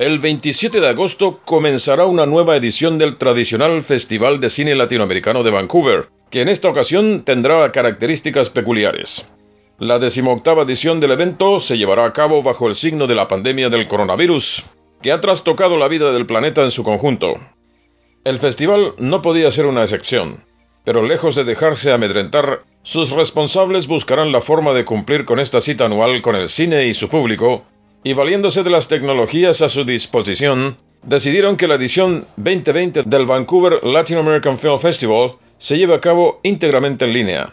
El 27 de agosto comenzará una nueva edición del tradicional Festival de Cine Latinoamericano de Vancouver, que en esta ocasión tendrá características peculiares. La decimoctava edición del evento se llevará a cabo bajo el signo de la pandemia del coronavirus, que ha trastocado la vida del planeta en su conjunto. El festival no podía ser una excepción, pero lejos de dejarse amedrentar, sus responsables buscarán la forma de cumplir con esta cita anual con el cine y su público, y valiéndose de las tecnologías a su disposición, decidieron que la edición 2020 del Vancouver Latin American Film Festival se lleve a cabo íntegramente en línea.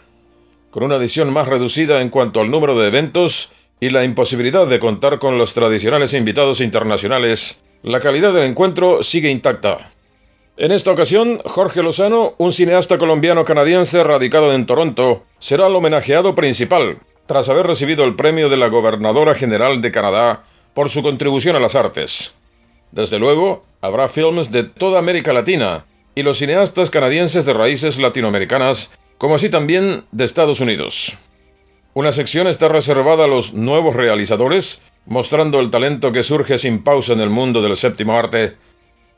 Con una edición más reducida en cuanto al número de eventos y la imposibilidad de contar con los tradicionales invitados internacionales, la calidad del encuentro sigue intacta. En esta ocasión, Jorge Lozano, un cineasta colombiano-canadiense radicado en Toronto, será el homenajeado principal, tras haber recibido el premio de la Gobernadora General de Canadá por su contribución a las artes. Desde luego, habrá filmes de toda América Latina y los cineastas canadienses de raíces latinoamericanas, como así también de Estados Unidos. Una sección está reservada a los nuevos realizadores, mostrando el talento que surge sin pausa en el mundo del séptimo arte.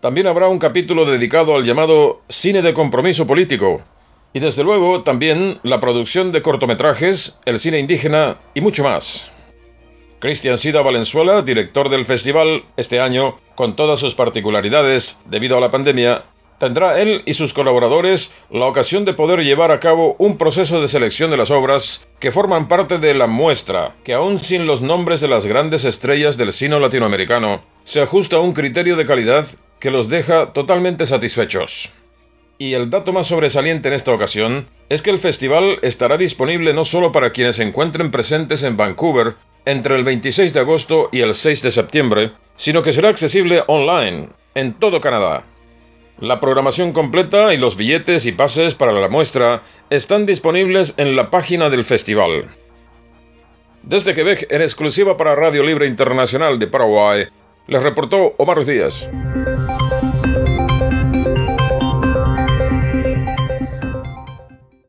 También habrá un capítulo dedicado al llamado cine de compromiso político, y desde luego también la producción de cortometrajes, el cine indígena y mucho más. Cristian Sida Valenzuela, director del festival, este año, con todas sus particularidades debido a la pandemia, tendrá él y sus colaboradores la ocasión de poder llevar a cabo un proceso de selección de las obras que forman parte de la muestra, que aún sin los nombres de las grandes estrellas del cine latinoamericano, se ajusta a un criterio de calidad que los deja totalmente satisfechos. Y el dato más sobresaliente en esta ocasión es que el festival estará disponible no solo para quienes se encuentren presentes en Vancouver entre el 26 de agosto y el 6 de septiembre, sino que será accesible online en todo Canadá. La programación completa y los billetes y pases para la muestra están disponibles en la página del festival. Desde Quebec, en exclusiva para Radio Libre Internacional de Paraguay, les reportó Omar Díaz.